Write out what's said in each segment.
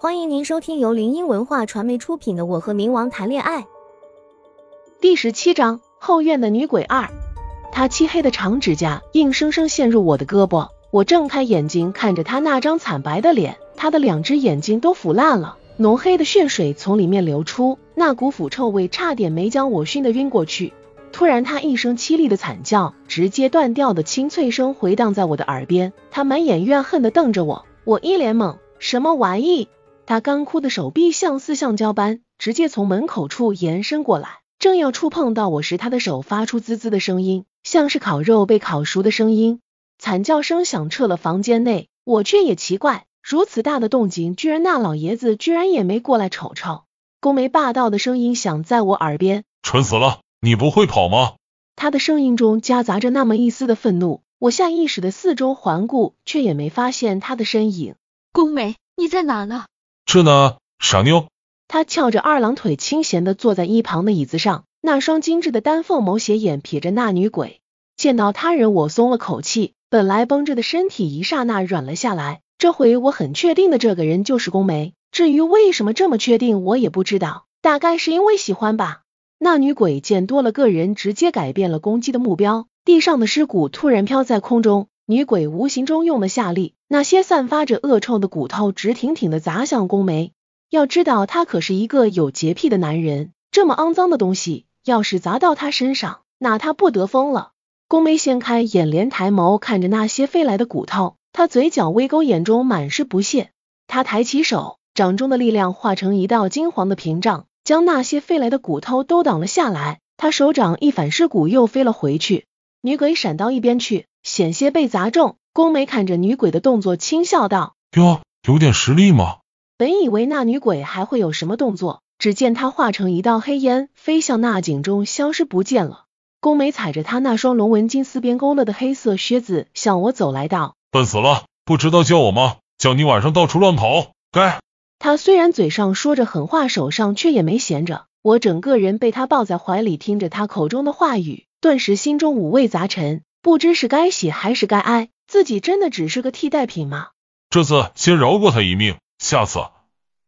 欢迎您收听由林音文化传媒出品的《我和冥王谈恋爱》第十七章后院的女鬼二。她漆黑的长指甲硬生生陷入我的胳膊，我睁开眼睛看着她那张惨白的脸，她的两只眼睛都腐烂了，浓黑的血水从里面流出，那股腐臭味差点没将我熏得晕过去。突然，她一声凄厉的惨叫，直接断掉的清脆声回荡在我的耳边，她满眼怨恨的瞪着我，我一脸懵，什么玩意？她干枯的手臂像似橡胶般，直接从门口处延伸过来，正要触碰到我时，他的手发出滋滋的声音，像是烤肉被烤熟的声音。惨叫声响彻了房间内，我却也奇怪，如此大的动静，居然那老爷子居然也没过来瞅瞅。宫梅霸道的声音响在我耳边：“蠢死了，你不会跑吗？”他的声音中夹杂着那么一丝的愤怒。我下意识的四周环顾，却也没发现他的身影。宫梅，你在哪呢？这呢，傻妞。他翘着二郎腿，清闲的坐在一旁的椅子上，那双精致的丹凤眸斜眼瞥着那女鬼。见到他人，我松了口气，本来绷着的身体一刹那软了下来。这回我很确定的，这个人就是宫梅。至于为什么这么确定，我也不知道，大概是因为喜欢吧。那女鬼见多了个人，直接改变了攻击的目标。地上的尸骨突然飘在空中，女鬼无形中用了下力。那些散发着恶臭的骨头直挺挺的砸向宫梅。要知道，他可是一个有洁癖的男人，这么肮脏的东西，要是砸到他身上，那他不得疯了。宫梅掀开眼帘，抬眸看着那些飞来的骨头，他嘴角微勾，眼中满是不屑。他抬起手，掌中的力量化成一道金黄的屏障，将那些飞来的骨头都挡了下来。他手掌一反，尸骨又飞了回去。女鬼闪到一边去，险些被砸中。宫梅看着女鬼的动作，轻笑道：“哟，有点实力嘛。”本以为那女鬼还会有什么动作，只见她化成一道黑烟，飞向那井中，消失不见了。宫梅踩着她那双龙纹金丝边勾勒的黑色靴子，向我走来道：“笨死了，不知道叫我吗？叫你晚上到处乱跑，该。”他虽然嘴上说着狠话，手上却也没闲着。我整个人被他抱在怀里，听着他口中的话语，顿时心中五味杂陈，不知是该喜还是该哀。自己真的只是个替代品吗？这次先饶过他一命，下次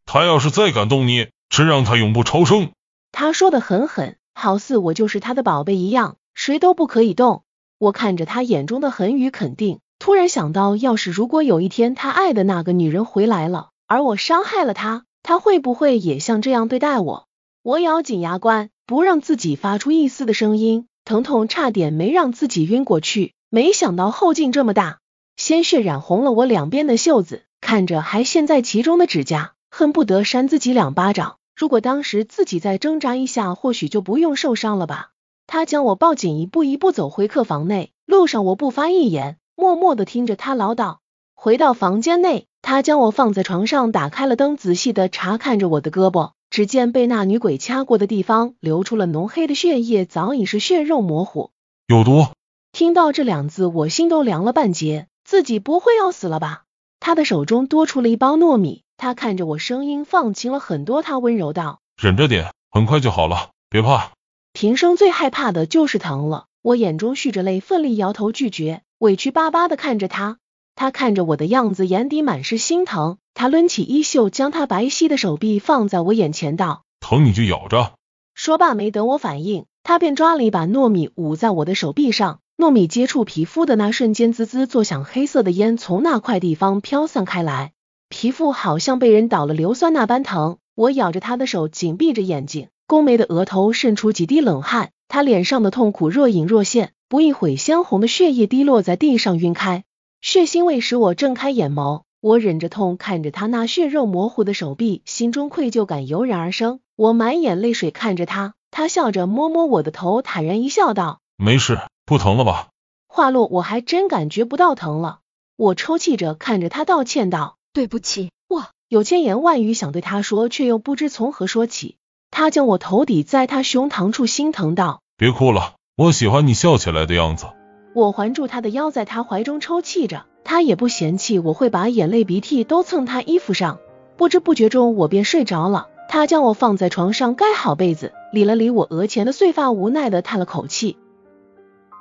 他要是再敢动你，真让他永不超生。他说的很狠，好似我就是他的宝贝一样，谁都不可以动。我看着他眼中的狠与肯定，突然想到，要是如果有一天他爱的那个女人回来了，而我伤害了他，他会不会也像这样对待我？我咬紧牙关，不让自己发出一丝的声音，疼痛差点没让自己晕过去。没想到后劲这么大，鲜血染红了我两边的袖子，看着还陷在其中的指甲，恨不得扇自己两巴掌。如果当时自己再挣扎一下，或许就不用受伤了吧。他将我抱紧，一步一步走回客房内。路上我不发一言，默默的听着他唠叨。回到房间内，他将我放在床上，打开了灯，仔细的查看着我的胳膊。只见被那女鬼掐过的地方流出了浓黑的血液，早已是血肉模糊。有毒。听到这两字，我心都凉了半截。自己不会要死了吧？他的手中多出了一包糯米，他看着我，声音放轻了很多。他温柔道：“忍着点，很快就好了，别怕。”平生最害怕的就是疼了。我眼中蓄着泪，奋力摇头拒绝，委屈巴巴的看着他。他看着我的样子，眼底满是心疼。他抡起衣袖，将他白皙的手臂放在我眼前，道：“疼你就咬着。”说罢，没等我反应，他便抓了一把糯米捂在我的手臂上。糯米接触皮肤的那瞬间，滋滋作响，黑色的烟从那块地方飘散开来，皮肤好像被人倒了硫酸那般疼。我咬着他的手，紧闭着眼睛。宫梅的额头渗出几滴冷汗，他脸上的痛苦若隐若现。不一会，鲜红的血液滴落在地上，晕开。血腥味使我睁开眼眸，我忍着痛看着他那血肉模糊的手臂，心中愧疚感油然而生。我满眼泪水看着他，他笑着摸摸我的头，坦然一笑，道：“没事。”不疼了吧？话落，我还真感觉不到疼了。我抽泣着看着他道歉道：“对不起，我有千言万语想对他说，却又不知从何说起。”他将我头抵在他胸膛处，心疼道：“别哭了，我喜欢你笑起来的样子。”我环住他的腰，在他怀中抽泣着，他也不嫌弃我会把眼泪鼻涕都蹭他衣服上。不知不觉中，我便睡着了。他将我放在床上，盖好被子，理了理我额前的碎发，无奈的叹了口气。